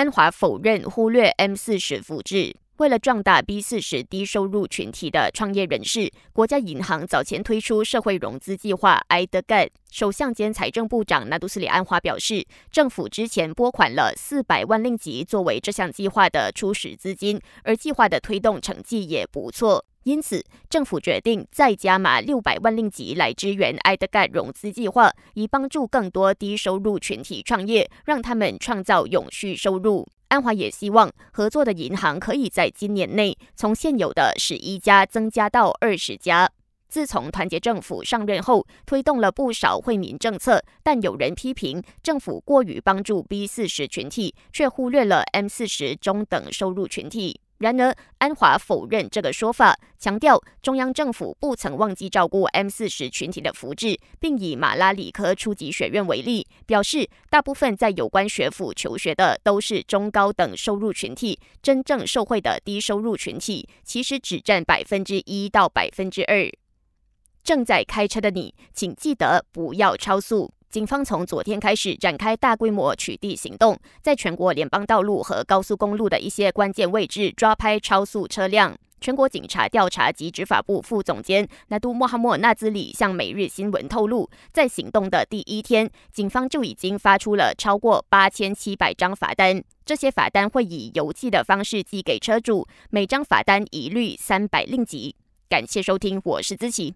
安华否认忽略 M 四十复制。为了壮大 B 四十低收入群体的创业人士，国家银行早前推出社会融资计划 i d g a t 首相兼财政部长纳杜斯里安华表示，政府之前拨款了四百万令吉作为这项计划的初始资金，而计划的推动成绩也不错。因此，政府决定再加码六百万令吉来支援埃德盖融资计划，以帮助更多低收入群体创业，让他们创造永续收入。安华也希望合作的银行可以在今年内从现有的十一家增加到二十家。自从团结政府上任后，推动了不少惠民政策，但有人批评政府过于帮助 B 四十群体，却忽略了 M 四十中等收入群体。然而，安华否认这个说法，强调中央政府不曾忘记照顾 M 四十群体的福祉，并以马拉里科初级学院为例，表示大部分在有关学府求学的都是中高等收入群体，真正受惠的低收入群体其实只占百分之一到百分之二。正在开车的你，请记得不要超速。警方从昨天开始展开大规模取缔行动，在全国联邦道路和高速公路的一些关键位置抓拍超速车辆。全国警察调查及执法部副总监纳杜莫哈默纳兹里向每日新闻透露，在行动的第一天，警方就已经发出了超过八千七百张罚单。这些罚单会以邮寄的方式寄给车主，每张罚单一律三百令吉。感谢收听，我是资琪。